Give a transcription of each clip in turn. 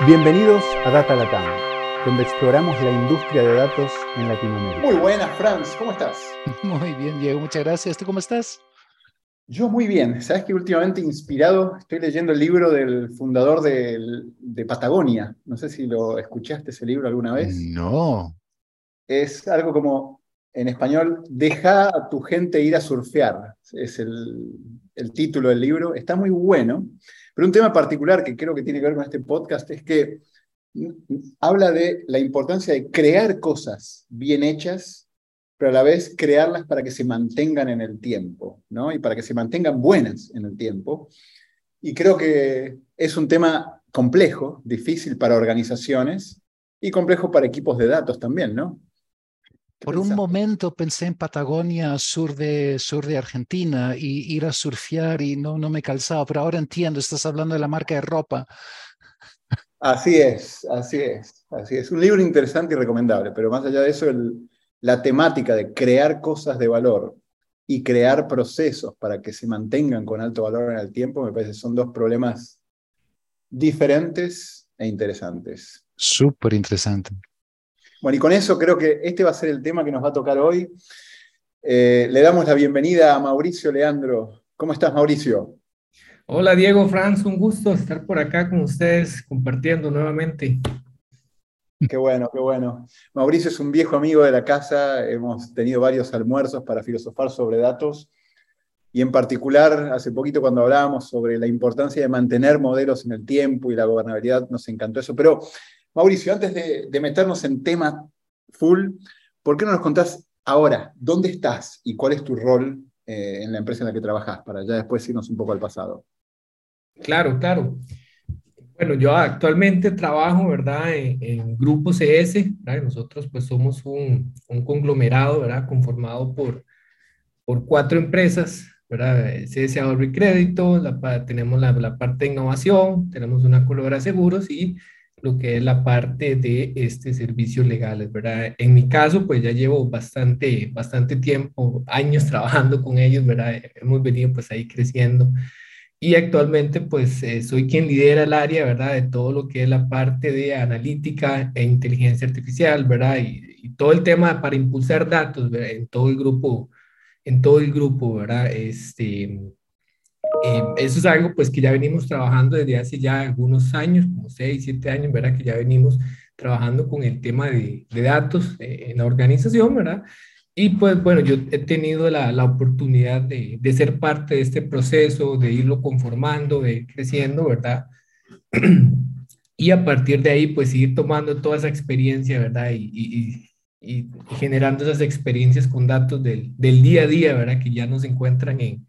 Bienvenidos a Data Latam, donde exploramos la industria de datos en Latinoamérica. Muy buenas, Franz, ¿cómo estás? Muy bien, Diego, muchas gracias. ¿Tú cómo estás? Yo muy bien. Sabes que últimamente inspirado estoy leyendo el libro del fundador de, de Patagonia. No sé si lo escuchaste ese libro alguna vez. No. Es algo como, en español, deja a tu gente ir a surfear. Es el, el título del libro. Está muy bueno. Pero un tema particular que creo que tiene que ver con este podcast es que habla de la importancia de crear cosas bien hechas, pero a la vez crearlas para que se mantengan en el tiempo, ¿no? Y para que se mantengan buenas en el tiempo. Y creo que es un tema complejo, difícil para organizaciones y complejo para equipos de datos también, ¿no? Por un momento pensé en Patagonia, sur de, sur de Argentina, y ir a surfear y no, no me calzaba, pero ahora entiendo, estás hablando de la marca de ropa. Así es, así es, así es. Un libro interesante y recomendable, pero más allá de eso, la temática de crear cosas de valor y crear procesos para que se mantengan con alto valor en el tiempo, me parece que son dos problemas diferentes e interesantes. Súper interesante. Bueno, y con eso creo que este va a ser el tema que nos va a tocar hoy. Eh, le damos la bienvenida a Mauricio Leandro. ¿Cómo estás, Mauricio? Hola, Diego, Franz, un gusto estar por acá con ustedes compartiendo nuevamente. Qué bueno, qué bueno. Mauricio es un viejo amigo de la casa, hemos tenido varios almuerzos para filosofar sobre datos y en particular hace poquito cuando hablábamos sobre la importancia de mantener modelos en el tiempo y la gobernabilidad, nos encantó eso. Pero Mauricio, antes de, meternos en tema full, ¿por qué no nos contás ahora dónde estás y cuál es tu rol eh, en la empresa en la que trabajas, para ya después irnos un poco al pasado? Claro, claro. Bueno, yo actualmente trabajo, ¿verdad? En, Grupo CS, ¿verdad? Nosotros pues somos un, conglomerado, ¿verdad? Conformado por, por cuatro empresas, ¿verdad? CS Ahorro y Crédito, la, tenemos la, la, parte de innovación, tenemos una colora seguros y lo que es la parte de este servicios legales, ¿verdad? En mi caso, pues ya llevo bastante, bastante tiempo, años trabajando con ellos, ¿verdad? Hemos venido pues ahí creciendo y actualmente pues eh, soy quien lidera el área, ¿verdad? De todo lo que es la parte de analítica e inteligencia artificial, ¿verdad? Y, y todo el tema para impulsar datos, ¿verdad? En todo el grupo, en todo el grupo, ¿verdad? Este, eh, eso es algo pues que ya venimos trabajando desde hace ya algunos años, como 6, 7 años, ¿verdad? Que ya venimos trabajando con el tema de, de datos eh, en la organización, ¿verdad? Y pues bueno, yo he tenido la, la oportunidad de, de, ser parte de este proceso, de irlo conformando, de ir creciendo, ¿verdad? y a partir de ahí, pues ir tomando toda esa experiencia, ¿verdad? Y, y, y, generando esas experiencias con datos del, del, día a día, ¿verdad? Que ya nos encuentran en,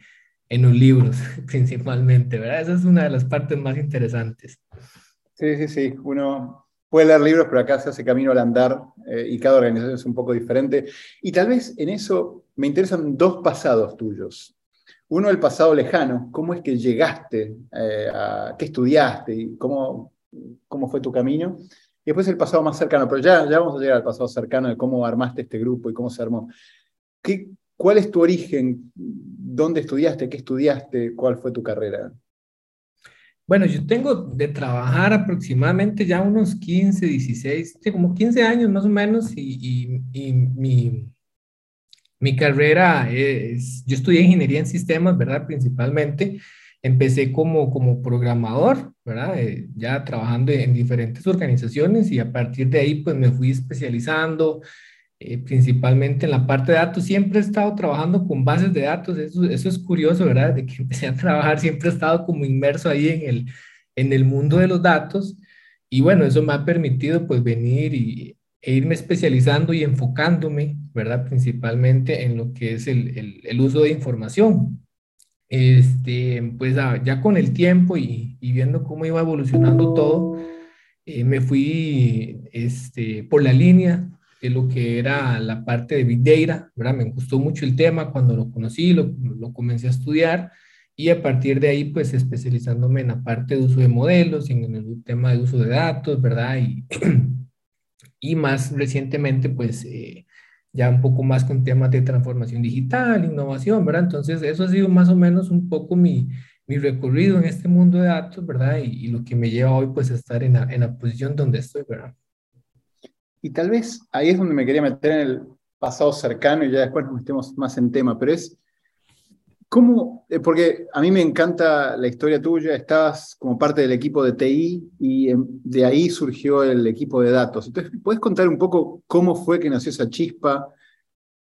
en los libros principalmente, ¿verdad? Esa es una de las partes más interesantes. Sí, sí, sí. Uno puede leer libros, pero acá se hace camino al andar eh, y cada organización es un poco diferente. Y tal vez en eso me interesan dos pasados tuyos. Uno, el pasado lejano, cómo es que llegaste, eh, a qué estudiaste y cómo, cómo fue tu camino. Y después el pasado más cercano, pero ya, ya vamos a llegar al pasado cercano de cómo armaste este grupo y cómo se armó. ¿Qué, ¿Cuál es tu origen? ¿Dónde estudiaste? ¿Qué estudiaste? ¿Cuál fue tu carrera? Bueno, yo tengo de trabajar aproximadamente ya unos 15, 16, como 15 años más o menos y, y, mi, mi, carrera es, yo estudié ingeniería en sistemas, ¿verdad? Principalmente. Empecé como, como programador, ¿verdad? Eh, ya trabajando en diferentes organizaciones y a partir de ahí pues me fui especializando, eh, principalmente en la parte de datos. Siempre he estado trabajando con bases de datos, eso, eso, es curioso, ¿verdad? De que empecé a trabajar, siempre he estado como inmerso ahí en el, en el mundo de los datos. Y bueno, eso me ha permitido pues venir y, e irme especializando y enfocándome, ¿verdad? Principalmente en lo que es el, el, el uso de información. Este, pues ah, ya con el tiempo y, y, viendo cómo iba evolucionando todo, eh, me fui este, por la línea lo que era la parte de Big Data, ¿verdad? Me gustó mucho el tema cuando lo conocí, lo, lo comencé a estudiar y a partir de ahí, pues especializándome en la parte de uso de modelos, en el tema de uso de datos, ¿verdad? Y, y más recientemente, pues eh, ya un poco más con temas de transformación digital, innovación, ¿verdad? Entonces, eso ha sido más o menos un poco mi, mi recorrido en este mundo de datos, ¿verdad? Y, lo que me lleva hoy pues a estar en la, en la posición donde estoy, ¿verdad? Y tal vez ahí es donde me quería meter en el pasado cercano y ya después nos metemos más en tema, pero es ¿Cómo? Eh, porque a mí me encanta la historia tuya, estabas como parte del equipo de TI y de ahí surgió el equipo de datos. Entonces, ¿puedes contar un poco cómo fue que nació esa chispa?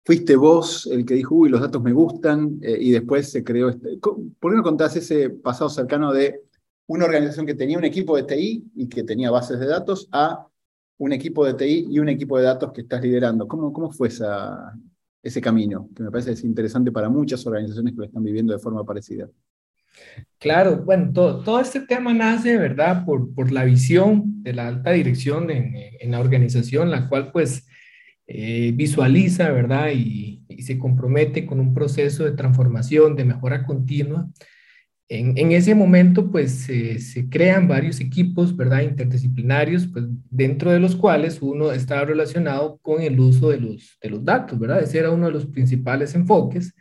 ¿Fuiste vos el que dijo, uy, los datos me gustan? Eh, y después se creó este... ¿Por qué no contás ese pasado cercano de una organización que tenía un equipo de TI y que tenía bases de datos a un equipo de TI y un equipo de datos que estás liderando? ¿Cómo, cómo fue esa, ese camino, que me parece es interesante para muchas organizaciones que lo están viviendo de forma parecida. Claro, bueno, todo, todo este tema nace, ¿verdad?, por, por la visión de la alta dirección en, en la organización, la cual pues eh, visualiza, ¿verdad?, y, y, se compromete con un proceso de transformación, de mejora continua, en, ese momento, pues se crean varios equipos, ¿verdad? Interdisciplinarios, pues dentro de los cuales uno estaba relacionado con el uso de los, de los datos, ¿verdad? Ese era uno de los principales enfoques.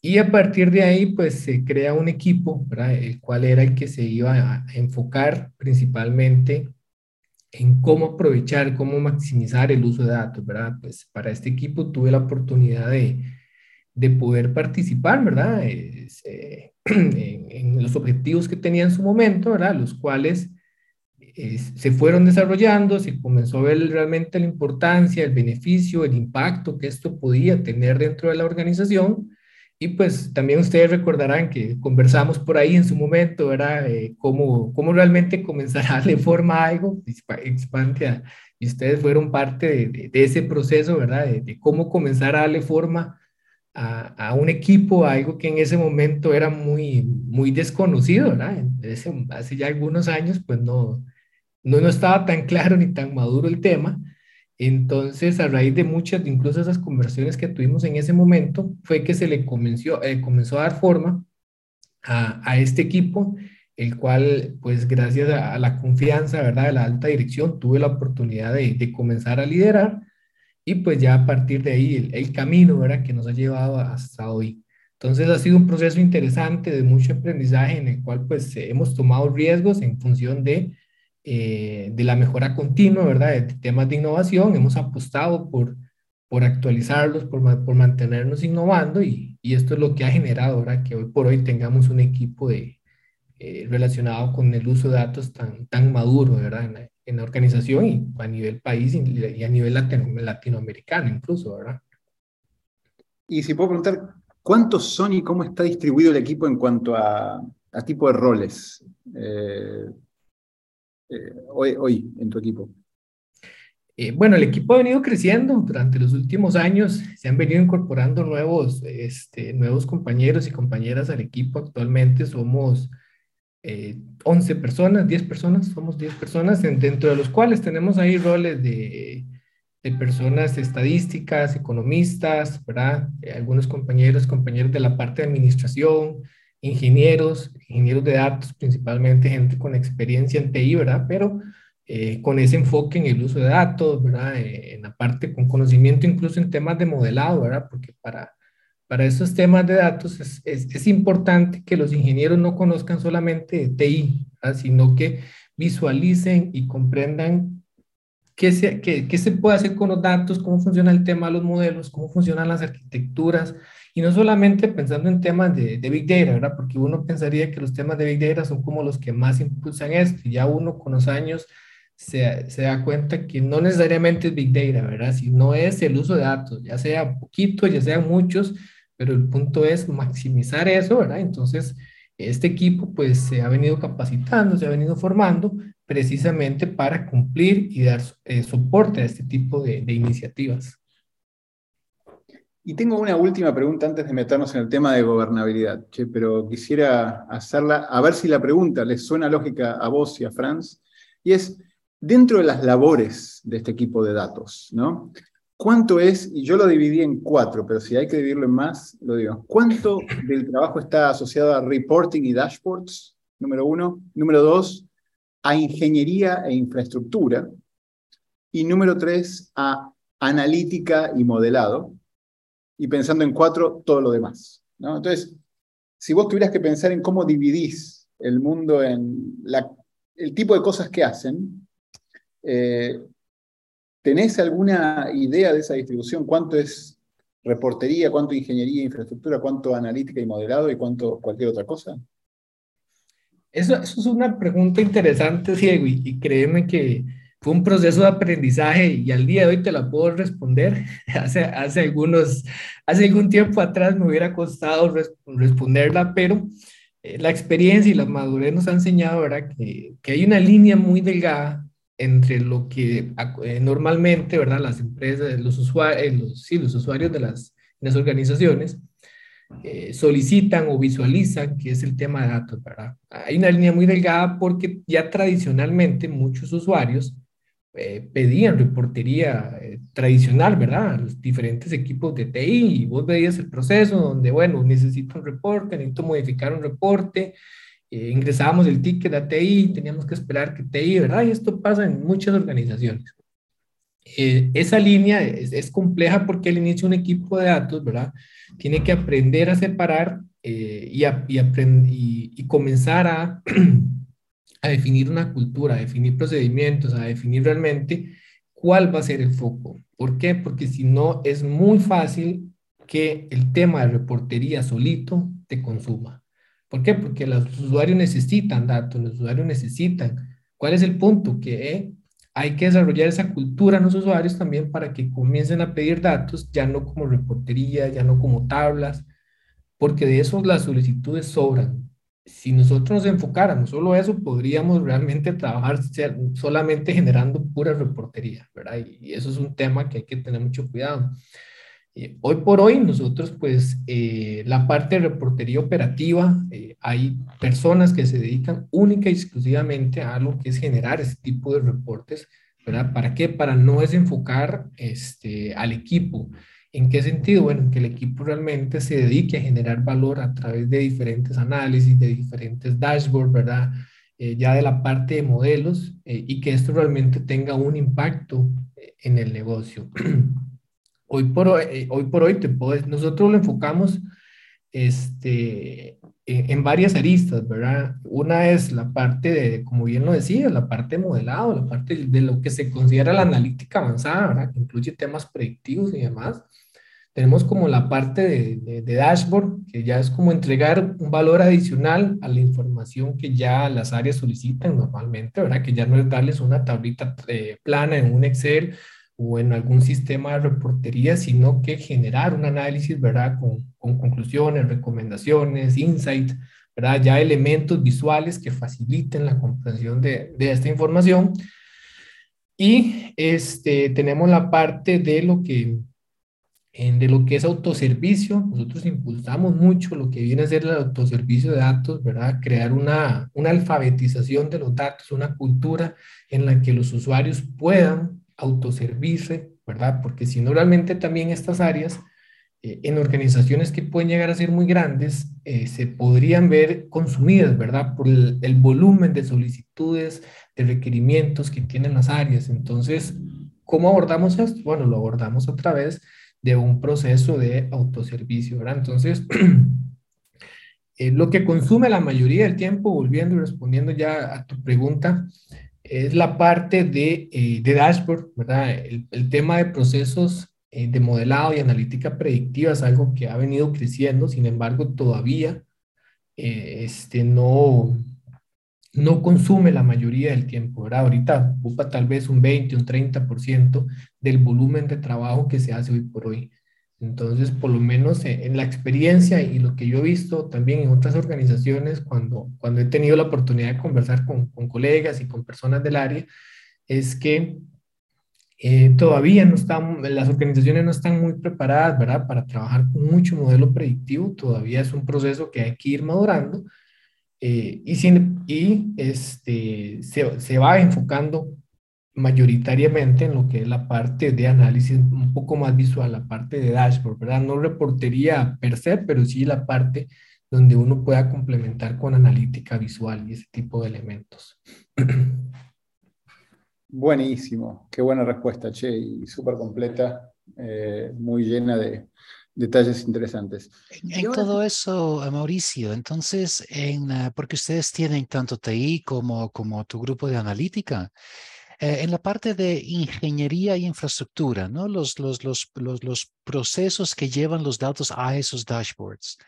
Y a partir de ahí, pues se crea un equipo, ¿verdad? El cual era el que se iba a enfocar principalmente en cómo aprovechar, cómo maximizar el uso de datos, ¿verdad? Pues para este equipo tuve la oportunidad de, de poder participar, ¿verdad? Eh, en, los objetivos que tenía en su momento, ¿verdad? Los cuales eh, se fueron desarrollando, se comenzó a ver realmente la importancia, el beneficio, el impacto que esto podía tener dentro de la organización. Y pues también ustedes recordarán que conversamos por ahí en su momento, ¿verdad? Eh, cómo, cómo realmente comenzar a darle forma algo, Expantia, y ustedes fueron parte de, de, ese proceso, ¿verdad? De, de, cómo comenzar a darle forma a, un equipo, algo que en ese momento era muy, muy desconocido, ¿verdad? hace ya algunos años, pues no, no, no estaba tan claro ni tan maduro el tema. Entonces, a raíz de muchas, incluso esas conversaciones que tuvimos en ese momento, fue que se le comenzó, eh, comenzó a dar forma a, a, este equipo, el cual, pues gracias a, la confianza, ¿verdad?, de la alta dirección, tuve la oportunidad de, de comenzar a liderar y pues ya a partir de ahí el, camino, ¿verdad? Que nos ha llevado hasta hoy. Entonces ha sido un proceso interesante de mucho aprendizaje en el cual pues hemos tomado riesgos en función de, eh, de la mejora continua, ¿verdad? De temas de innovación, hemos apostado por, por actualizarlos, por, por mantenernos innovando y, y, esto es lo que ha generado, ¿verdad? Que hoy por hoy tengamos un equipo de, eh, relacionado con el uso de datos tan, tan maduro, ¿verdad? en organización y a nivel país y a nivel latinoamericano incluso, ¿verdad? Y si puedo preguntar, ¿cuántos son y cómo está distribuido el equipo en cuanto a, a tipo de roles eh, eh, hoy, hoy en tu equipo? Eh, bueno, el equipo ha venido creciendo durante los últimos años, se han venido incorporando nuevos, este, nuevos compañeros y compañeras al equipo. Actualmente somos 11 eh, personas, 10 personas, somos 10 personas, dentro de los cuales tenemos ahí roles de, de personas estadísticas, economistas, ¿verdad? Eh, algunos compañeros, compañeros de la parte de administración, ingenieros, ingenieros de datos, principalmente gente con experiencia en TI, ¿verdad? Pero eh, con ese enfoque en el uso de datos, ¿verdad? en la parte con conocimiento incluso en temas de modelado, ¿verdad? Porque para para estos temas de datos es, es, importante que los ingenieros no conozcan solamente TI, sino que visualicen y comprendan qué se, qué, qué se puede hacer con los datos, cómo funciona el tema de los modelos, cómo funcionan las arquitecturas, y no solamente pensando en temas de, de, Big Data, ¿verdad? Porque uno pensaría que los temas de Big Data son como los que más impulsan esto, y ya uno con los años se, se, da cuenta que no necesariamente es Big Data, ¿verdad? Si no es el uso de datos, ya sea poquito, ya sean muchos, pero el punto es maximizar eso, ¿verdad? Entonces, este equipo pues se ha venido capacitando, se ha venido formando precisamente para cumplir y dar eh, soporte a este tipo de, iniciativas. Y tengo una última pregunta antes de meternos en el tema de gobernabilidad, pero quisiera hacerla, a ver si la pregunta les suena lógica a vos y a Franz, y es, dentro de las labores de este equipo de datos, ¿no? ¿Cuánto es, y yo lo dividí en cuatro, pero si hay que dividirlo en más, lo digo, ¿cuánto del trabajo está asociado a reporting y dashboards? Número uno. Número dos, a ingeniería e infraestructura. Y número tres, a analítica y modelado. Y pensando en cuatro, todo lo demás. ¿no? Entonces, si vos tuvieras que pensar en cómo dividís el mundo en el tipo de cosas que hacen, eh, ¿tenés alguna idea de esa distribución? ¿Cuánto es reportería, cuánto ingeniería infraestructura, cuánto analítica y modelado y cuánto cualquier otra cosa? Eso, eso es una pregunta interesante, Diego, y créeme que fue un proceso de aprendizaje y al día de hoy te la puedo responder. hace, hace, algunos, hace algún tiempo atrás me hubiera costado responderla, pero eh, la experiencia y la madurez nos ha enseñado ¿verdad? Que hay una línea muy delgada entre lo que eh, normalmente ¿verdad? las empresas, los usuarios, eh, los, sí, los usuarios de las, las organizaciones solicitan o visualizan, que es el tema de datos, ¿verdad? Hay una línea muy delgada porque ya tradicionalmente muchos usuarios eh, pedían reportería eh, tradicional, ¿verdad? Los diferentes equipos de TI y vos veías el proceso donde, bueno, necesito un reporte, necesito modificar un reporte, eh, ingresábamos el ticket a TI, teníamos que esperar que TI, ¿verdad? Y esto pasa en muchas organizaciones. esa línea es, es, compleja porque al inicio un equipo de datos, ¿verdad? Tiene que aprender a separar y, a, y, y, y comenzar a a definir una cultura, a definir procedimientos, a definir realmente cuál va a ser el foco. ¿Por qué? Porque si no, es muy fácil que el tema de reportería solito te consuma. ¿Por qué? Porque los usuarios necesitan datos, los usuarios necesitan. ¿Cuál es el punto? Que eh, hay que desarrollar esa cultura en los usuarios también para que comiencen a pedir datos, ya no como reportería, ya no como tablas, porque de eso las solicitudes sobran si nosotros nos enfocáramos solo eso, podríamos realmente trabajar solamente generando pura reportería, ¿verdad? Y eso es un tema que hay que tener mucho cuidado. Hoy por hoy, nosotros, pues, eh, la parte de reportería operativa, eh, hay personas que se dedican única y exclusivamente a lo que es generar ese tipo de reportes, ¿verdad? ¿Para qué? Para no desenfocar este, al equipo. ¿En qué sentido? Bueno, que el equipo realmente se dedique a generar valor a través de diferentes análisis, de diferentes dashboards, ¿verdad? Eh, ya de la parte de modelos eh, y que esto realmente tenga un impacto eh, en el negocio. hoy, por hoy, hoy por hoy te puedo, nosotros lo enfocamos este, en, varias aristas, ¿verdad? Una es la parte de, como bien lo decía, la parte de modelado, la parte de lo que se considera la analítica avanzada, ¿verdad? Que incluye temas predictivos y demás. Tenemos como la parte de, dashboard, que ya es como entregar un valor adicional a la información que ya las áreas solicitan normalmente, ¿verdad? Que ya no es darles una tablita eh, plana en un Excel o en algún sistema de reportería, sino que generar un análisis, ¿verdad? Con, con conclusiones, recomendaciones, insights, ¿verdad? Ya elementos visuales que faciliten la comprensión de, de esta información. Y este, tenemos la parte de lo que de lo que es autoservicio, nosotros impulsamos mucho lo que viene a ser el autoservicio de datos, ¿verdad? Crear una, una alfabetización de los datos, una cultura en la que los usuarios puedan autoservirse, ¿verdad? Porque si no, realmente también estas áreas, eh, en organizaciones que pueden llegar a ser muy grandes, eh, se podrían ver consumidas, ¿verdad? Por el, el volumen de solicitudes, de requerimientos que tienen las áreas. Entonces, ¿cómo abordamos esto? Bueno, lo abordamos a través de un proceso de autoservicio, ¿verdad? Entonces, eh, lo que consume la mayoría del tiempo, volviendo y respondiendo ya a tu pregunta, es la parte de, eh, de dashboard, ¿verdad? El, el, tema de procesos eh, de modelado y analítica predictiva es algo que ha venido creciendo, sin embargo, todavía este, no, no consume la mayoría del tiempo, ¿verdad? Ahorita ocupa tal vez un 20, un 30% del volumen de trabajo que se hace hoy por hoy. Entonces, por lo menos en la experiencia y lo que yo he visto también en otras organizaciones, cuando, cuando he tenido la oportunidad de conversar con, con colegas y con personas del área, es que eh, todavía no están, las organizaciones no están muy preparadas, ¿verdad? Para trabajar con mucho modelo predictivo, todavía es un proceso que hay que ir madurando, eh, y, sin, y este, se, se, va enfocando mayoritariamente en lo que es la parte de análisis un poco más visual, la parte de dashboard, ¿verdad? No reportería per se, pero sí la parte donde uno pueda complementar con analítica visual y ese tipo de elementos. Buenísimo, qué buena respuesta, Che, y súper completa, eh, muy llena de, detalles interesantes. En, todo eso, Mauricio, entonces, en, ah, porque ustedes tienen tanto TI como, como tu grupo de analítica, eh, en la parte de ingeniería y infraestructura, ¿no? Los, procesos que llevan los datos a esos dashboards.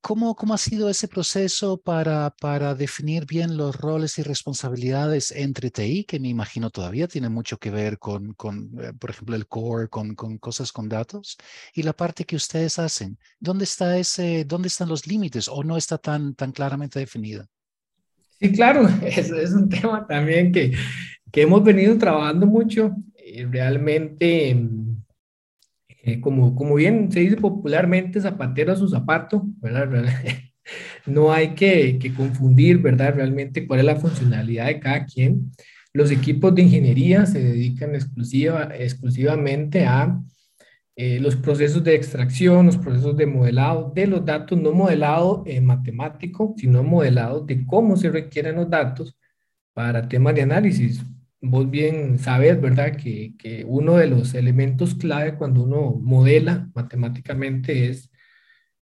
¿Cómo, ¿Cómo ha sido ese proceso para, definir bien los roles y responsabilidades entre TI, que me imagino todavía tiene mucho que ver con, eh, por ejemplo, el core, con, cosas con datos, y la parte que ustedes hacen? ¿Dónde, está ese, dónde están los límites o no está tan claramente definida? Sí, claro, es, es un tema también que, que hemos venido trabajando mucho. Eh, realmente eh, como, como bien se dice popularmente, zapatero a su zapato, ¿verdad? No hay que, que, confundir, ¿verdad? Realmente cuál es la funcionalidad de cada quien. Los equipos de ingeniería se dedican exclusiva, exclusivamente a eh, los procesos de extracción, los procesos de modelado de los datos, no modelado en matemático, sino modelado de cómo se requieren los datos para temas de análisis vos bien sabes, ¿verdad? Que, que, uno de los elementos clave cuando uno modela matemáticamente es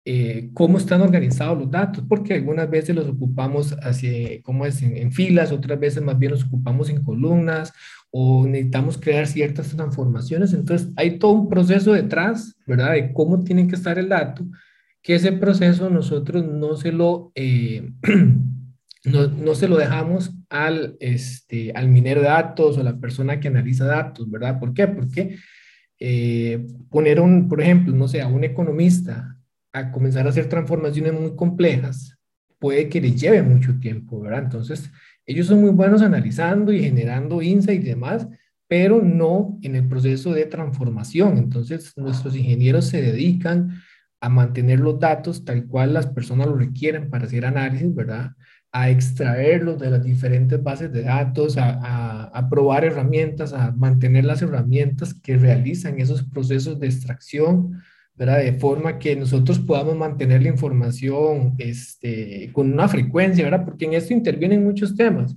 eh, cómo están organizados los datos, porque algunas veces los ocupamos así, como es en, filas, otras veces más bien los ocupamos en columnas o necesitamos crear ciertas transformaciones. Entonces, hay todo un proceso detrás, ¿verdad? De cómo tiene que estar el dato, que ese proceso nosotros no se lo... Eh, no, no, se lo dejamos al, este, al minero de datos o la persona que analiza datos, ¿verdad? ¿Por qué? Porque eh, poner un, por ejemplo, no sé, a un economista a comenzar a hacer transformaciones muy complejas puede que le lleve mucho tiempo, ¿verdad? Entonces, ellos son muy buenos analizando y generando insights y demás, pero no en el proceso de transformación. Entonces, nuestros ingenieros se dedican a mantener los datos tal cual las personas lo requieren para hacer análisis, ¿verdad? a extraerlos de las diferentes bases de datos, a, a, probar herramientas, a mantener las herramientas que realizan esos procesos de extracción, ¿verdad? De forma que nosotros podamos mantener la información este, con una frecuencia, ¿verdad? Porque en esto intervienen muchos temas.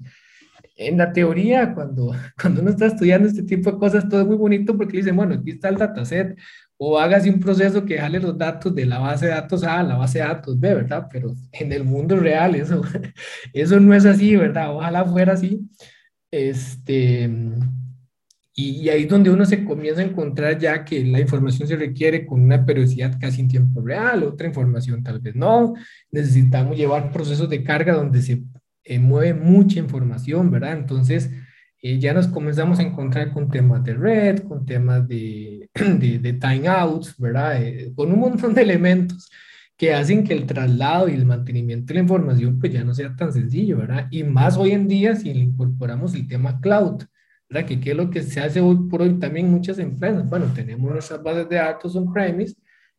En la teoría, cuando, cuando uno está estudiando este tipo de cosas, todo es muy bonito porque dicen, bueno, aquí está el dataset, o hágase un proceso que jale los datos de la base de datos A a la base de datos B, ¿verdad? Pero en el mundo real eso, eso no es así, ¿verdad? Ojalá fuera así. Este, y, ahí es donde uno se comienza a encontrar ya que la información se requiere con una periodicidad casi en tiempo real, otra información tal vez no. Necesitamos llevar procesos de carga donde se eh, mueve mucha información, ¿verdad? Entonces, eh, ya nos comenzamos a encontrar con temas de red, con temas de, de, de timeouts, ¿verdad? Eh, con un montón de elementos que hacen que el traslado y el mantenimiento de la información pues ya no sea tan sencillo, ¿verdad? Y más hoy en día si le incorporamos el tema cloud, ¿verdad? Que es lo que se hace hoy por hoy también muchas empresas. Bueno, tenemos nuestras bases de datos on-premise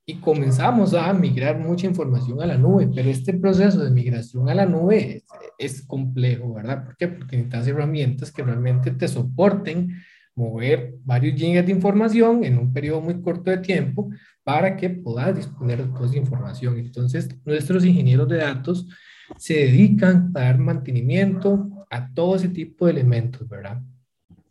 y comenzamos a migrar mucha información a la nube, pero este proceso de migración a la nube es, complejo, ¿verdad? ¿Por qué? Porque necesitas herramientas que realmente te soporten mover varios gigas de información en un periodo muy corto de tiempo para que puedas disponer de toda esa información. Entonces, nuestros ingenieros de datos se dedican a dar mantenimiento a todo ese tipo de elementos, ¿verdad?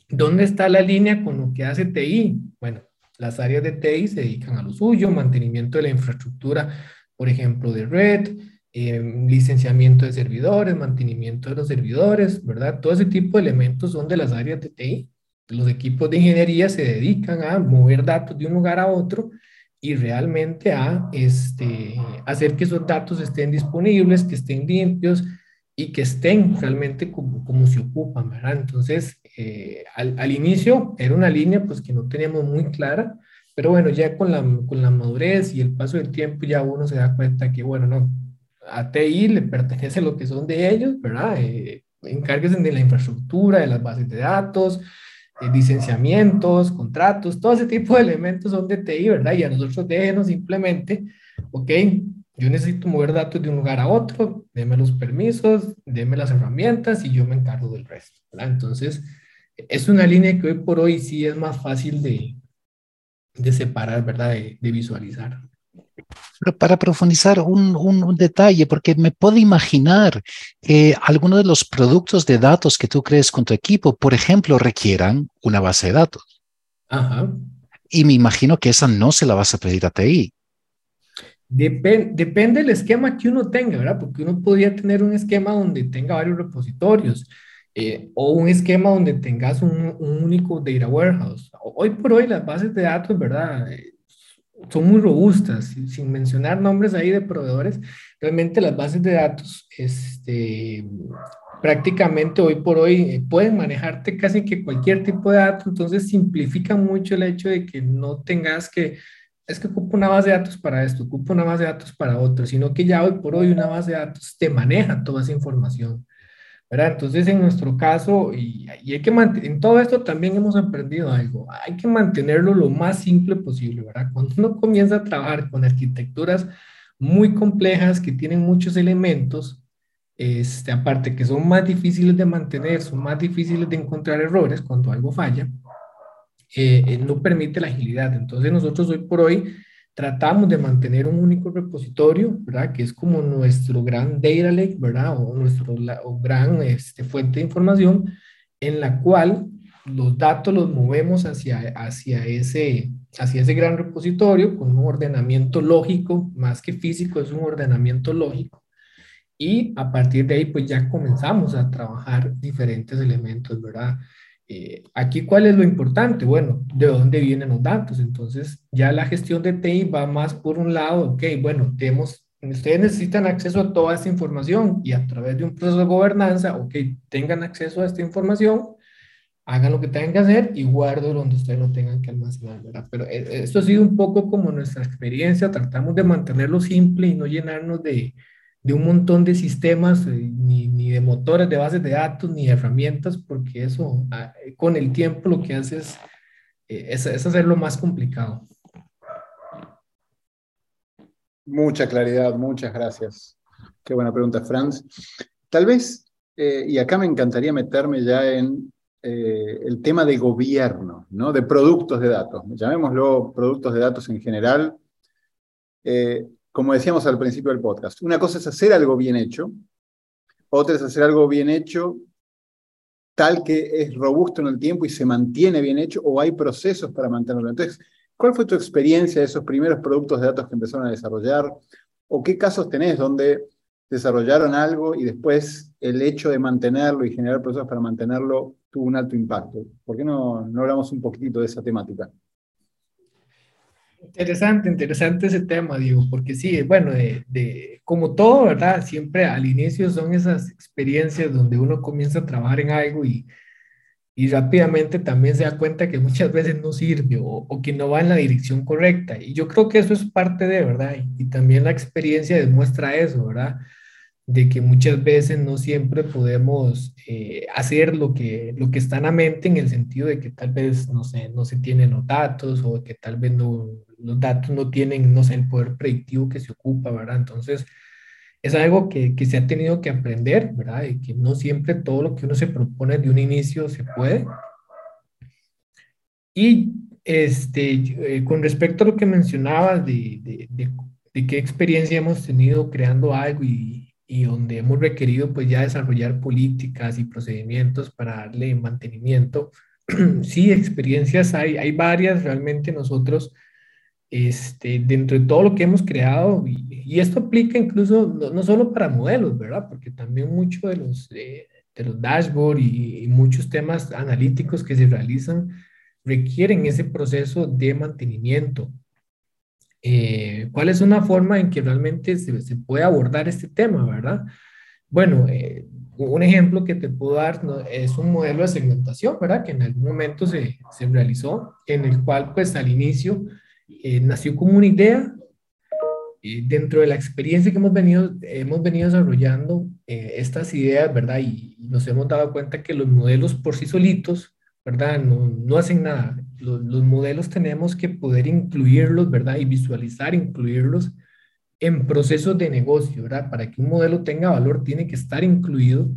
¿Dónde está la línea con lo que hace TI? Bueno, las áreas de TI se dedican a lo suyo, mantenimiento de la infraestructura, por ejemplo, de red, em, licenciamiento de servidores, mantenimiento de los servidores, ¿verdad? Todo ese tipo de elementos son de las áreas de TI. Los equipos de ingeniería se dedican a mover datos de un lugar a otro y realmente a este, hacer que esos datos estén disponibles, que estén limpios y que estén realmente como, como se ocupan, ¿verdad? Entonces, eh, al, al, inicio era una línea pues que no teníamos muy clara, pero bueno, ya con la, con la madurez y el paso del tiempo ya uno se da cuenta que, bueno, no, a TI le pertenece lo que son de ellos, ¿verdad? Eh, encárguense de la infraestructura, de las bases de datos, eh, licenciamientos, contratos, todo ese tipo de elementos son de TI, ¿verdad? Y a nosotros déjenos simplemente, ok, yo necesito mover datos de un lugar a otro, déme los permisos, déme las herramientas y yo me encargo del resto, ¿verdad? Entonces, es una línea que hoy por hoy sí es más fácil de, de separar, ¿verdad? De, visualizar. Pero para profundizar un, un, detalle, porque me puedo imaginar que algunos de los productos de datos que tú crees con tu equipo, por ejemplo, requieran una base de datos. Ajá. Y me imagino que esa no se la vas a pedir a TI. Depende del esquema que uno tenga, ¿verdad? Porque uno podría tener un esquema donde tenga varios repositorios eh, o un esquema donde tengas un, único data warehouse. Hoy por hoy las bases de datos, ¿verdad? Eh, son muy robustas, sin mencionar nombres ahí de proveedores, realmente las bases de datos, este, prácticamente hoy por hoy eh, pueden manejarte casi que cualquier tipo de datos, entonces simplifica mucho el hecho de que no tengas que, es que ocupo una base de datos para esto, ocupo una base de datos para otro, sino que ya hoy por hoy una base de datos te maneja toda esa información. ¿verdad? Entonces, en nuestro caso, y, y hay que en todo esto también hemos aprendido algo, hay que mantenerlo lo más simple posible, ¿verdad? Cuando uno comienza a trabajar con arquitecturas muy complejas que tienen muchos elementos, este, aparte que son más difíciles de mantener, son más difíciles de encontrar errores cuando algo falla, eh, no permite la agilidad. Entonces nosotros hoy por hoy tratamos de mantener un único repositorio, ¿verdad? Que es como nuestro gran data lake, ¿verdad? O nuestro gran este, fuente de información en la cual los datos los movemos hacia, hacia, ese, hacia ese gran repositorio con un ordenamiento lógico, más que físico, es un ordenamiento lógico. Y a partir de ahí, pues ya comenzamos a trabajar diferentes elementos, ¿verdad? Eh, aquí, ¿cuál es lo importante? Bueno, ¿de dónde vienen los datos? Entonces, ya la gestión de TI va más por un lado, ok, bueno, tenemos, ustedes necesitan acceso a toda esta información y a través de un proceso de gobernanza, ok, tengan acceso a esta información, hagan lo que tengan que hacer y guardo donde ustedes no tengan que almacenar, ¿verdad? Pero eh, esto ha sido un poco como nuestra experiencia, tratamos de mantenerlo simple y no llenarnos de, de un montón de sistemas, eh, ni, ni, de motores de bases de datos, ni de herramientas, porque eso ah, con el tiempo lo que hace es, eh, es, es hacerlo más complicado. Mucha claridad, muchas gracias. Qué buena pregunta, Franz. Tal vez, eh, y acá me encantaría meterme ya en el tema de gobierno, ¿no? de productos de datos. Llamémoslo productos de datos en general como decíamos al principio del podcast, una cosa es hacer algo bien hecho, otra es hacer algo bien hecho tal que es robusto en el tiempo y se mantiene bien hecho o hay procesos para mantenerlo. Entonces, ¿cuál fue tu experiencia de esos primeros productos de datos que empezaron a desarrollar? ¿O qué casos tenés donde desarrollaron algo y después el hecho de mantenerlo y generar procesos para mantenerlo tuvo un alto impacto? ¿Por qué no, no hablamos un poquitito de esa temática? Interesante, interesante ese tema, Diego, porque sí, bueno, de, como todo, ¿verdad? Siempre al inicio son esas experiencias donde uno comienza a trabajar en algo y, y rápidamente también se da cuenta que muchas veces no sirve o, o, que no va en la dirección correcta. Y yo creo que eso es parte de, ¿verdad? Y, y también la experiencia demuestra eso, ¿verdad? de que muchas veces no siempre podemos eh, hacer lo que, lo que está en la mente en el sentido de que tal vez, no sé, no se tienen los datos o que tal vez no, los datos no tienen, no sé, el poder predictivo que se ocupa, ¿verdad? Entonces, es algo que, que se ha tenido que aprender, ¿verdad? Y que no siempre todo lo que uno se propone de un inicio se puede. Y este, eh, con respecto a lo que mencionabas de, de, de, de qué experiencia hemos tenido creando algo y, y donde hemos requerido pues ya desarrollar políticas y procedimientos para darle mantenimiento. sí, experiencias hay, hay varias, realmente nosotros, este, dentro de todo lo que hemos creado, y, esto aplica incluso no, solo para modelos, ¿verdad? Porque también muchos de los, de los dashboards y, y muchos temas analíticos que se realizan requieren ese proceso de mantenimiento eh, ¿cuál es una forma en que realmente se, puede abordar este tema, verdad? Bueno, eh, un ejemplo que te puedo dar es un modelo de segmentación, ¿verdad? Que en algún momento se, se realizó, en el cual pues al inicio eh, nació como una idea. dentro de la experiencia que hemos venido, hemos venido desarrollando estas ideas, ¿verdad? Y, nos hemos dado cuenta que los modelos por sí solitos, ¿verdad? No, no hacen nada los, modelos tenemos que poder incluirlos, ¿verdad? Y visualizar, incluirlos en procesos de negocio, ¿verdad? Para que un modelo tenga valor, tiene que estar incluido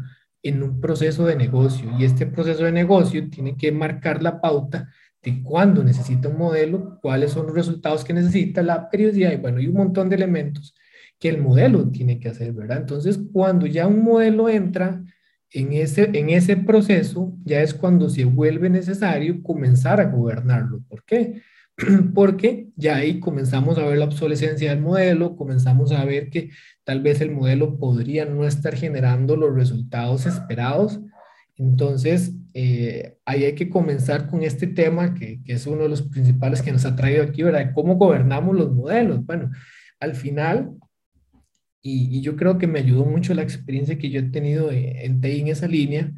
en un proceso de negocio. Y este proceso de negocio tiene que marcar la pauta de cuándo necesita un modelo, cuáles son los resultados que necesita, la periodicidad, y bueno, y un montón de elementos que el modelo tiene que hacer, ¿verdad? Entonces, cuando ya un modelo entra en ese, en ese proceso ya es cuando se vuelve necesario comenzar a gobernarlo. ¿Por qué? porque ya ahí comenzamos a ver la obsolescencia del modelo, comenzamos a ver que tal vez el modelo podría no estar generando los resultados esperados. Entonces, eh, ahí hay que comenzar con este tema que, que, es uno de los principales que nos ha traído aquí, ¿verdad? ¿Cómo gobernamos los modelos? Bueno, al final, y, yo creo que me ayudó mucho la experiencia que yo he tenido en TI en esa línea,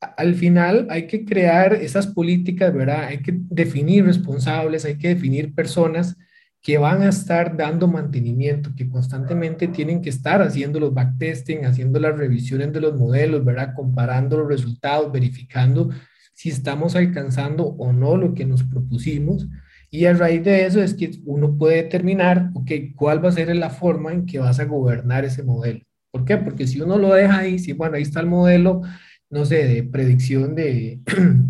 al final hay que crear esas políticas, ¿verdad? Hay que definir responsables, hay que definir personas que van a estar dando mantenimiento, que constantemente tienen que estar haciendo los backtesting, haciendo las revisiones de los modelos, ¿verdad? Comparando los resultados, verificando si estamos alcanzando o no lo que nos propusimos. Y a raíz de eso es que uno puede determinar, ok, cuál va a ser la forma en que vas a gobernar ese modelo. ¿Por qué? Porque si uno lo deja ahí, si bueno, ahí está el modelo, no sé, de predicción de,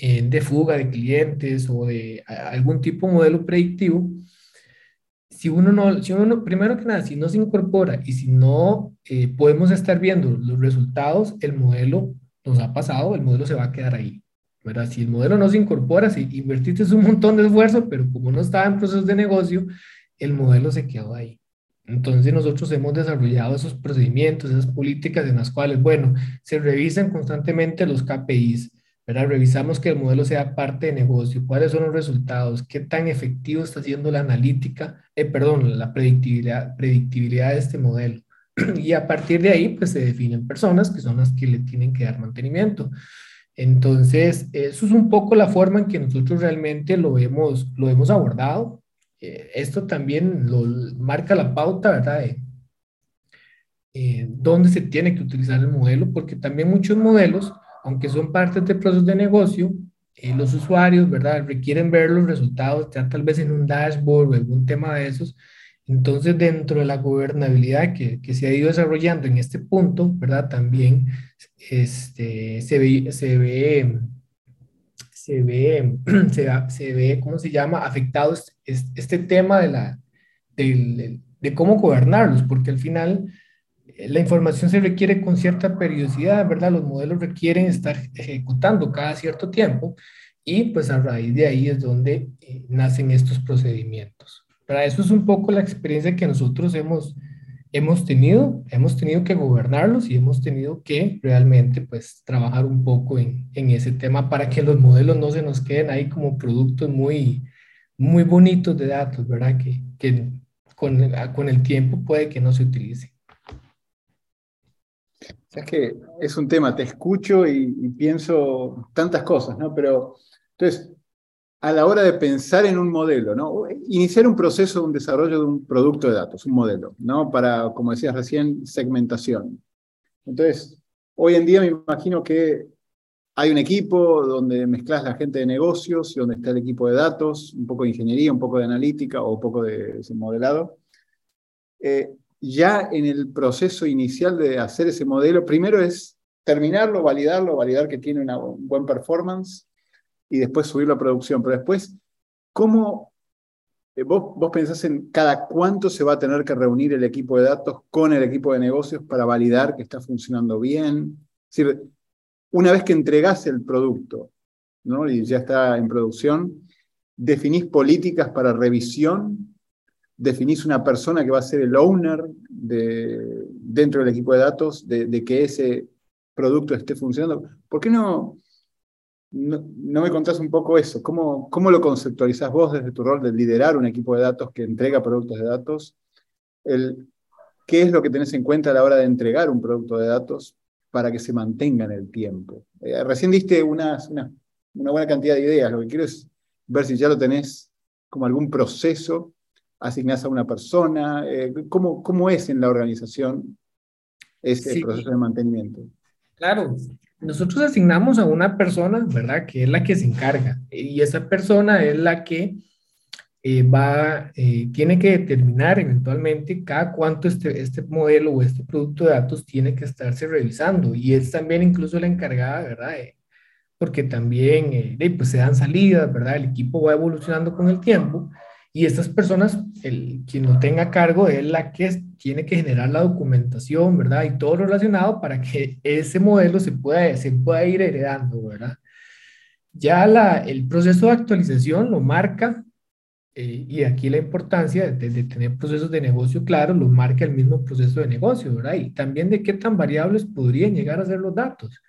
eh, de fuga de clientes o de algún tipo de modelo predictivo, si uno no, si uno primero que nada, si no se incorpora y si no eh, podemos estar viendo los resultados, el modelo nos ha pasado, el modelo se va a quedar ahí. ¿verdad? Si el modelo no se incorpora, si invertiste un montón de esfuerzo, pero como no estaba en proceso de negocio, el modelo se quedó ahí. Entonces nosotros hemos desarrollado esos procedimientos, esas políticas en las cuales, bueno, se revisan constantemente los KPIs, ¿verdad? Revisamos que el modelo sea parte de negocio, cuáles son los resultados, qué tan efectivo está siendo la analítica, eh, perdón, la predictibilidad, predictibilidad de este modelo. Y a partir de ahí, pues se definen personas que son las que le tienen que dar mantenimiento. Entonces, eso es un poco la forma en que nosotros realmente lo hemos, lo hemos abordado. Eh, esto también lo marca la pauta, ¿verdad? De, eh, dónde se tiene que utilizar el modelo, porque también muchos modelos, aunque son partes del proceso de negocio, eh, los usuarios, ¿verdad? Requieren ver los resultados, ya tal vez en un dashboard o algún tema de esos. Entonces, dentro de la gobernabilidad que, que se ha ido desarrollando en este punto, ¿verdad? También este, se ve, se ve se ve, se, ve, ¿cómo se llama?, afectado este, este, tema de, la, de, de, cómo gobernarlos, porque al final la información se requiere con cierta periodicidad, ¿verdad? Los modelos requieren estar ejecutando cada cierto tiempo y pues a raíz de ahí es donde eh, nacen estos procedimientos. Para eso es un poco la experiencia que nosotros hemos hemos tenido, hemos tenido que gobernarlos y hemos tenido que realmente pues trabajar un poco en, en, ese tema para que los modelos no se nos queden ahí como productos muy, muy bonitos de datos, ¿verdad? Que, que con, con el tiempo puede que no se utilicen. Es que es un tema, te escucho y, pienso tantas cosas, ¿no? Pero entonces, a la hora de pensar en un modelo, ¿no? Iniciar un proceso, un desarrollo de un producto de datos, un modelo, ¿no? Para, como decías recién, segmentación. Entonces, hoy en día me imagino que hay un equipo donde mezclas la gente de negocios y donde está el equipo de datos, un poco de ingeniería, un poco de analítica o un poco de modelado. Eh, ya en el proceso inicial de hacer ese modelo, primero es terminarlo, validarlo, validar que tiene una, un buen performance, y después subirlo a producción. Pero después, ¿cómo eh, vos, vos pensás en cada cuánto se va a tener que reunir el equipo de datos con el equipo de negocios para validar que está funcionando bien? Es decir, una vez que entregás el producto ¿no? y ya está en producción, definís políticas para revisión, definís una persona que va a ser el owner de, dentro del equipo de datos de, que ese producto esté funcionando. ¿Por qué no, no, me contás un poco eso. ¿Cómo, ¿Cómo lo conceptualizás vos desde tu rol de liderar un equipo de datos que entrega productos de datos? El, ¿Qué es lo que tenés en cuenta a la hora de entregar un producto de datos para que se mantenga en el tiempo? Eh, recién diste una, una, buena cantidad de ideas. Lo que quiero es ver si ya lo tenés como algún proceso, asignás a una persona. Eh, ¿cómo, ¿Cómo es en la organización ese proceso de mantenimiento? Claro, nosotros asignamos a una persona, ¿verdad? Que es la que se encarga. Y esa persona es la que eh, va, eh, tiene que determinar eventualmente cada cuánto este, este modelo o este producto de datos tiene que estarse revisando. Y es también incluso la encargada, ¿verdad? porque también eh, pues se dan salidas, ¿verdad? El equipo va evolucionando con el tiempo y estas personas, el, quien lo tenga cargo es la que tiene que generar la documentación, ¿verdad? Y todo lo relacionado para que ese modelo se pueda, se pueda ir heredando, ¿verdad? Ya la, el proceso de actualización lo marca, eh, y aquí la importancia de, de, tener procesos de negocio claros, lo marca el mismo proceso de negocio, ¿verdad? Y también de qué tan variables podrían llegar a ser los datos.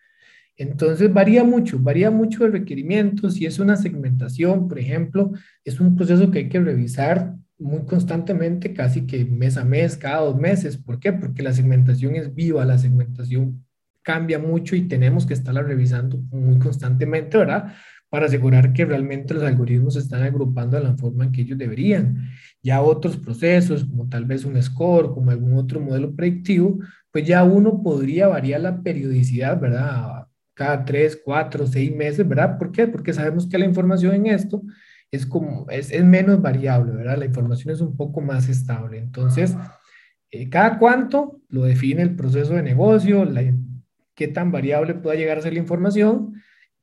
Entonces varía mucho, varía mucho el requerimiento. Si es una segmentación, por ejemplo, es un proceso que hay que revisar muy constantemente, casi que mes a mes, cada dos meses. ¿Por qué? Porque la segmentación es viva, la segmentación cambia mucho y tenemos que estarla revisando muy constantemente, ¿verdad? Para asegurar que realmente los algoritmos se están agrupando de la forma en que ellos deberían. Ya otros procesos, como tal vez un score, como algún otro modelo predictivo, pues ya uno podría variar la periodicidad, ¿verdad? Cada tres, cuatro, seis meses, ¿verdad? ¿Por qué? Porque sabemos que la información en esto es, como, es, es menos variable, ¿verdad? La información es un poco más estable. Entonces, eh, cada cuánto lo define el proceso de negocio, la, qué tan variable pueda llegar a ser la información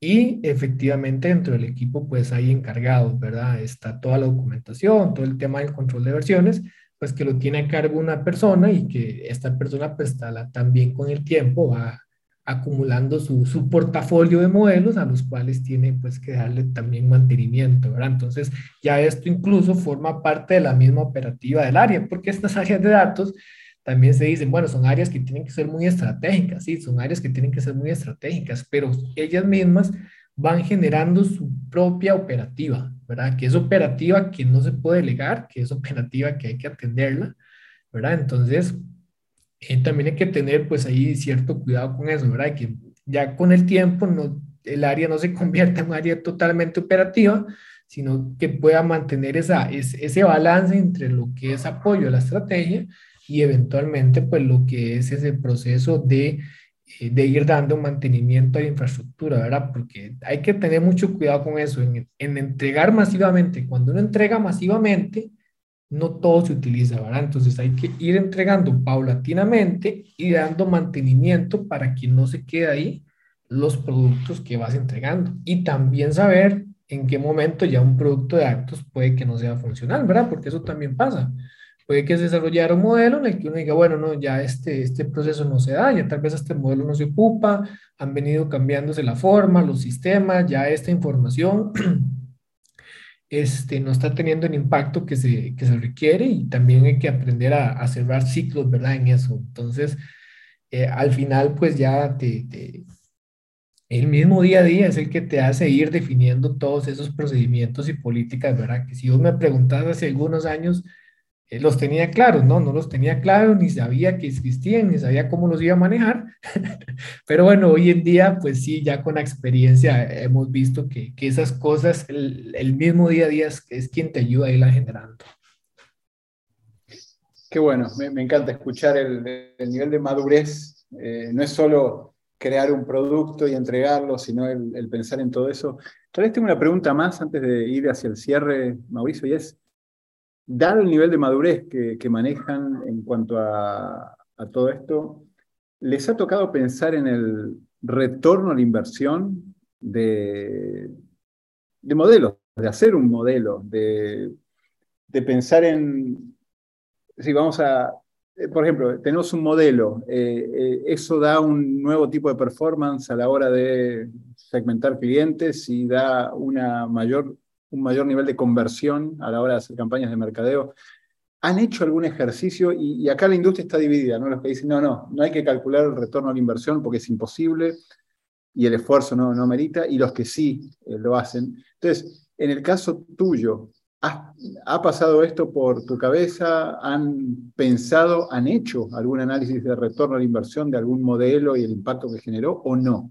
y efectivamente dentro del equipo pues hay encargados, ¿verdad? Está toda la documentación, todo el tema del control de versiones, pues que lo tiene a cargo una persona y que esta persona pues también con el tiempo va acumulando su, su, portafolio de modelos a los cuales tiene pues que darle también mantenimiento, ¿verdad? Entonces ya esto incluso forma parte de la misma operativa del área, porque estas áreas de datos también se dicen, bueno, son áreas que tienen que ser muy estratégicas, sí, son áreas que tienen que ser muy estratégicas, pero ellas mismas van generando su propia operativa, ¿verdad? Que es operativa que no se puede delegar, que es operativa que hay que atenderla, ¿verdad? Entonces, eh, también hay que tener pues ahí cierto cuidado con eso, ¿verdad? Que ya con el tiempo no, el área no se convierta en un área totalmente operativa, sino que pueda mantener esa, ese balance entre lo que es apoyo a la estrategia y eventualmente pues lo que es ese proceso de, eh, de ir dando mantenimiento a la infraestructura, ¿verdad? Porque hay que tener mucho cuidado con eso, en, en entregar masivamente. Cuando uno entrega masivamente, no todo se utiliza, ¿verdad? Entonces hay que ir entregando paulatinamente y dando mantenimiento para que no se quede ahí los productos que vas entregando. Y también saber en qué momento ya un producto de actos puede que no sea funcional, ¿verdad? Porque eso también pasa. Puede que se desarrollara un modelo en el que uno diga, bueno, no, ya este, este proceso no se da, ya tal vez este modelo no se ocupa, han venido cambiándose la forma, los sistemas, ya esta información este, no está teniendo el impacto que se, que se requiere y también hay que aprender a, a cerrar ciclos, ¿verdad? En eso. Entonces, eh, al final, pues ya te, el mismo día a día es el que te hace ir definiendo todos esos procedimientos y políticas, ¿verdad? Que si vos me preguntas hace algunos años, eh, los tenía claros, ¿no? No los tenía claros, ni sabía que existían, ni sabía cómo los iba a manejar. Pero bueno, hoy en día, pues sí, ya con la experiencia hemos visto que, que esas cosas, el, el, mismo día a día es, es, quien te ayuda a irla generando. Qué bueno, me, encanta escuchar el, el, nivel de madurez. Eh, no es solo crear un producto y entregarlo, sino el pensar en todo eso. Tal vez tengo una pregunta más antes de ir hacia el cierre, Mauricio, y es, dado el nivel de madurez que, manejan en cuanto a, todo esto, ¿les ha tocado pensar en el retorno a la inversión de, de modelos, de hacer un modelo, de, de pensar en, si vamos a, eh, por ejemplo, tenemos un modelo, eh, eh, eso da un nuevo tipo de performance a la hora de segmentar clientes y da una mayor un mayor nivel de conversión a la hora de hacer campañas de mercadeo. ¿Han hecho algún ejercicio? Y, acá la industria está dividida, ¿no? Los que dicen, no, no, no hay que calcular el retorno a la inversión porque es imposible y el esfuerzo no, no merita, y los que sí eh, lo hacen. Entonces, en el caso tuyo, ¿ha, ¿ha pasado esto por tu cabeza? ¿Han pensado, han hecho algún análisis de retorno a la inversión de algún modelo y el impacto que generó o no?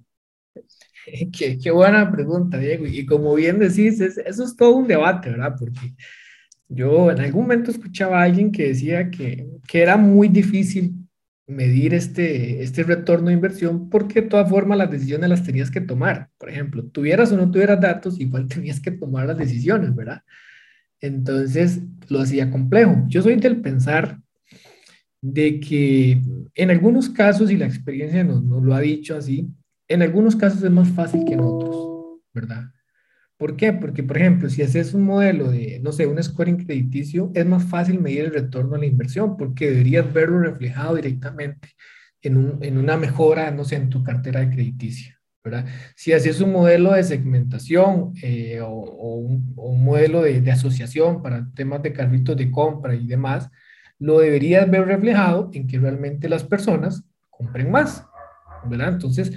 Qué, qué, buena pregunta, Diego. Y como bien decís, es, eso es todo un debate, ¿verdad? Porque yo en algún momento escuchaba a alguien que decía que, que era muy difícil medir este, este retorno de inversión porque de todas formas las decisiones las tenías que tomar. Por ejemplo, tuvieras o no tuvieras datos, igual tenías que tomar las decisiones, ¿verdad? Entonces lo hacía complejo. Yo soy del pensar de que en algunos casos, y la experiencia nos, nos lo ha dicho así, en algunos casos es más fácil que en otros, ¿verdad? ¿Por qué? Porque, por ejemplo, si haces un modelo de, no sé, un scoring crediticio, es más fácil medir el retorno a la inversión porque deberías verlo reflejado directamente en, un, en una mejora, no sé, en tu cartera de crediticio, ¿verdad? Si haces un modelo de segmentación eh, o, un, modelo de, de, asociación para temas de carritos de compra y demás, lo deberías ver reflejado en que realmente las personas compren más, ¿verdad? Entonces,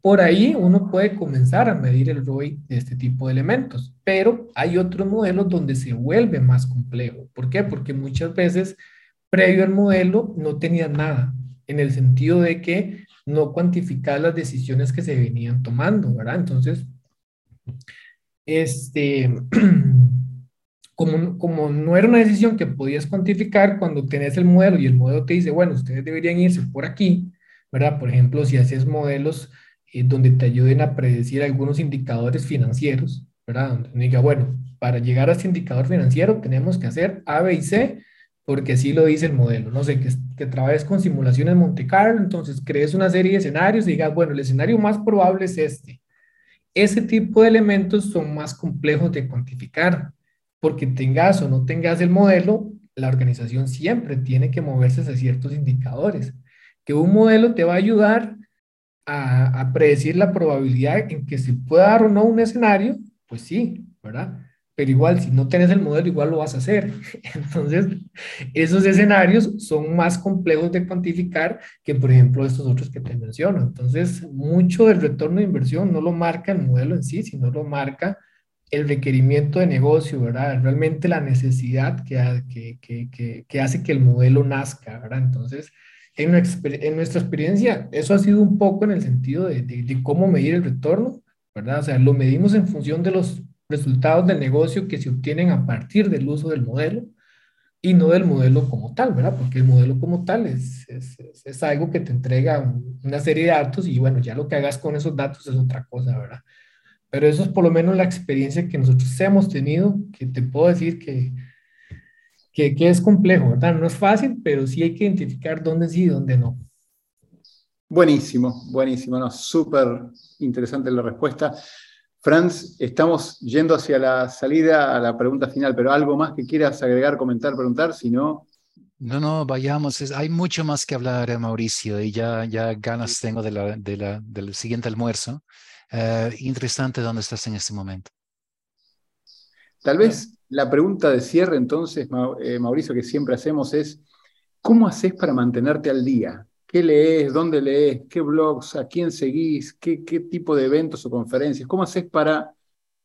por ahí uno puede comenzar a medir el ROI de este tipo de elementos, pero hay otros modelos donde se vuelve más complejo. ¿Por qué? Porque muchas veces previo al modelo no tenía nada, en el sentido de que no cuantificar las decisiones que se venían tomando, ¿verdad? Entonces, este, como, como no era una decisión que podías cuantificar, cuando tenés el modelo y el modelo te dice, bueno, ustedes deberían irse por aquí, ¿verdad? Por ejemplo, si haces modelos eh, donde te ayuden a predecir algunos indicadores financieros, ¿verdad? Donde diga, bueno, para llegar a este indicador financiero tenemos que hacer A, B y C, porque así lo dice el modelo. No sé, que, que trabajes con simulaciones Monte Carlo, entonces crees una serie de escenarios y digas, bueno, el escenario más probable es este. Ese tipo de elementos son más complejos de cuantificar, porque tengas o no tengas el modelo, la organización siempre tiene que moverse hacia ciertos indicadores. Que un modelo te va a ayudar a, predecir la probabilidad en que se pueda dar o no un escenario, pues sí, ¿verdad? pero igual si no tienes el modelo, igual lo vas a hacer. Entonces, esos escenarios son más complejos de cuantificar que, por ejemplo, estos otros que te menciono. Entonces, mucho del retorno de inversión no lo marca el modelo en sí, sino lo marca el requerimiento de negocio, ¿verdad? Realmente la necesidad que, que, que, que hace que el modelo nazca, ¿verdad? Entonces, en, en, nuestra experiencia, eso ha sido un poco en el sentido de, de, de cómo medir el retorno, ¿verdad? O sea, lo medimos en función de los resultados del negocio que se obtienen a partir del uso del modelo y no del modelo como tal, ¿verdad? Porque el modelo como tal es, es, es, algo que te entrega una serie de datos y bueno, ya lo que hagas con esos datos es otra cosa, ¿verdad? Pero eso es por lo menos la experiencia que nosotros hemos tenido, que te puedo decir que, que, que es complejo, ¿verdad? No es fácil, pero sí hay que identificar dónde sí y dónde no. Buenísimo, buenísimo, no, súper interesante la respuesta. Franz, estamos yendo hacia la salida a la pregunta final, pero algo más que quieras agregar, comentar, preguntar, si no... No, no, vayamos. hay mucho más que hablar, eh, Mauricio, y ya, ya ganas tengo de la, de la, del siguiente almuerzo. Eh, interesante dónde estás en este momento. Tal vez la pregunta de cierre, entonces, eh, Mauricio, que siempre hacemos es, ¿cómo haces para mantenerte al día? ¿Qué lees? ¿Dónde lees? ¿Qué blogs? ¿A quién seguís? ¿Qué, tipo de eventos o conferencias? ¿Cómo haces para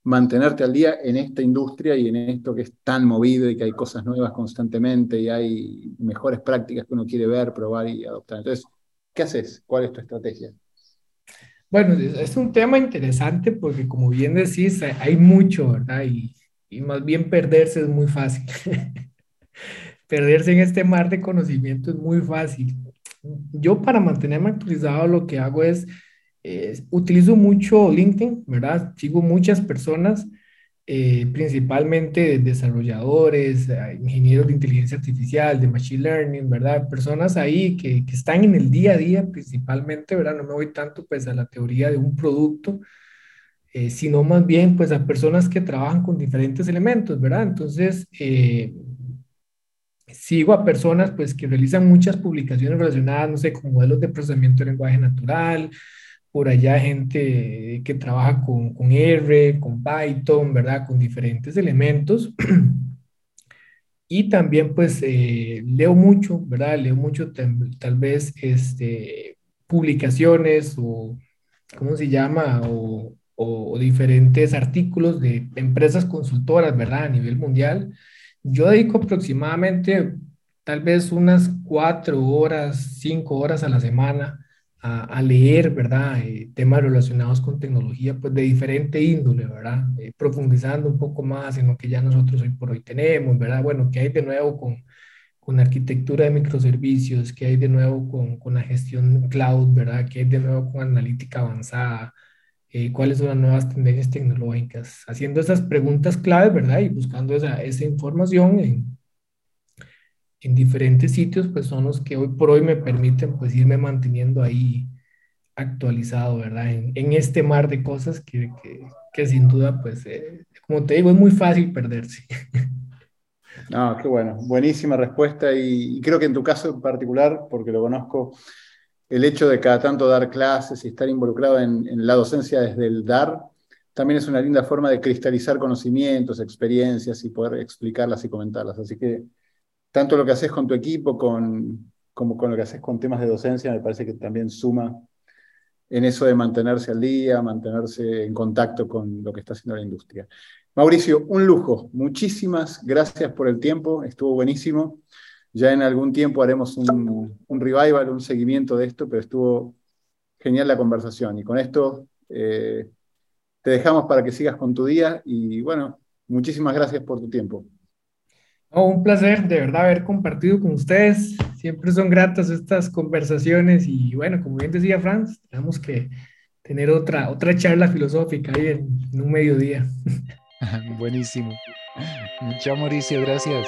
mantenerte al día en esta industria y en esto que es tan movido y que hay cosas nuevas constantemente y hay mejores prácticas que uno quiere ver, probar y adoptar? Entonces, ¿qué haces? ¿Cuál es tu estrategia? Bueno, es un tema interesante porque como bien decís, hay mucho, ¿verdad? Y, y más bien perderse es muy fácil. perderse en este mar de conocimiento es muy fácil yo para mantenerme actualizado lo que hago es, utilizo mucho LinkedIn, ¿verdad? Sigo muchas personas, eh, principalmente desarrolladores, eh, ingenieros de inteligencia artificial, de machine learning, ¿verdad? Personas ahí que, que, están en el día a día principalmente, ¿verdad? No me voy tanto pues a la teoría de un producto, eh, sino más bien pues a personas que trabajan con diferentes elementos, ¿verdad? Entonces, sigo a personas pues que realizan muchas publicaciones relacionadas, no sé, con modelos de procesamiento de lenguaje natural, por allá gente que trabaja con, con R, con Python, ¿verdad? Con diferentes elementos. Y también pues eh, leo mucho, ¿verdad? Leo mucho tal vez este, publicaciones o, ¿cómo se llama? O, o, diferentes artículos de empresas consultoras, ¿verdad? A nivel mundial yo dedico aproximadamente tal vez unas cuatro horas, cinco horas a la semana a, leer, ¿verdad? Eh, temas relacionados con tecnología, pues de diferente índole, ¿verdad? Eh, profundizando un poco más en lo que ya nosotros hoy por hoy tenemos, ¿verdad? Bueno, ¿qué hay de nuevo con, con arquitectura de microservicios? ¿Qué hay de nuevo con, con la gestión cloud, ¿verdad? ¿Qué hay de nuevo con analítica avanzada? Eh, cuáles son las nuevas tendencias tecnológicas, haciendo esas preguntas claves, ¿verdad? Y buscando esa, esa información en, en diferentes sitios, pues son los que hoy por hoy me permiten pues irme manteniendo ahí actualizado, ¿verdad? En, en este mar de cosas que, que, que sin duda, pues, eh, como te digo, es muy fácil perderse. No, qué bueno, buenísima respuesta y, y creo que en tu caso en particular, porque lo conozco, el hecho de cada tanto dar clases y estar involucrado en, la docencia desde el dar, también es una linda forma de cristalizar conocimientos, experiencias y poder explicarlas y comentarlas. Así que tanto lo que haces con tu equipo como con lo que haces con temas de docencia, me parece que también suma en eso de mantenerse al día, mantenerse en contacto con lo que está haciendo la industria. Mauricio, un lujo. Muchísimas gracias por el tiempo, estuvo buenísimo. Ya en algún tiempo haremos un, revival, un seguimiento de esto, pero estuvo genial la conversación. Y con esto eh, te dejamos para que sigas con tu día y bueno, muchísimas gracias por tu tiempo. un placer de verdad haber compartido con ustedes. Siempre son gratas estas conversaciones y bueno, como bien decía Franz, tenemos que tener otra, otra charla filosófica ahí en, un mediodía. Buenísimo. Chao Mauricio, gracias.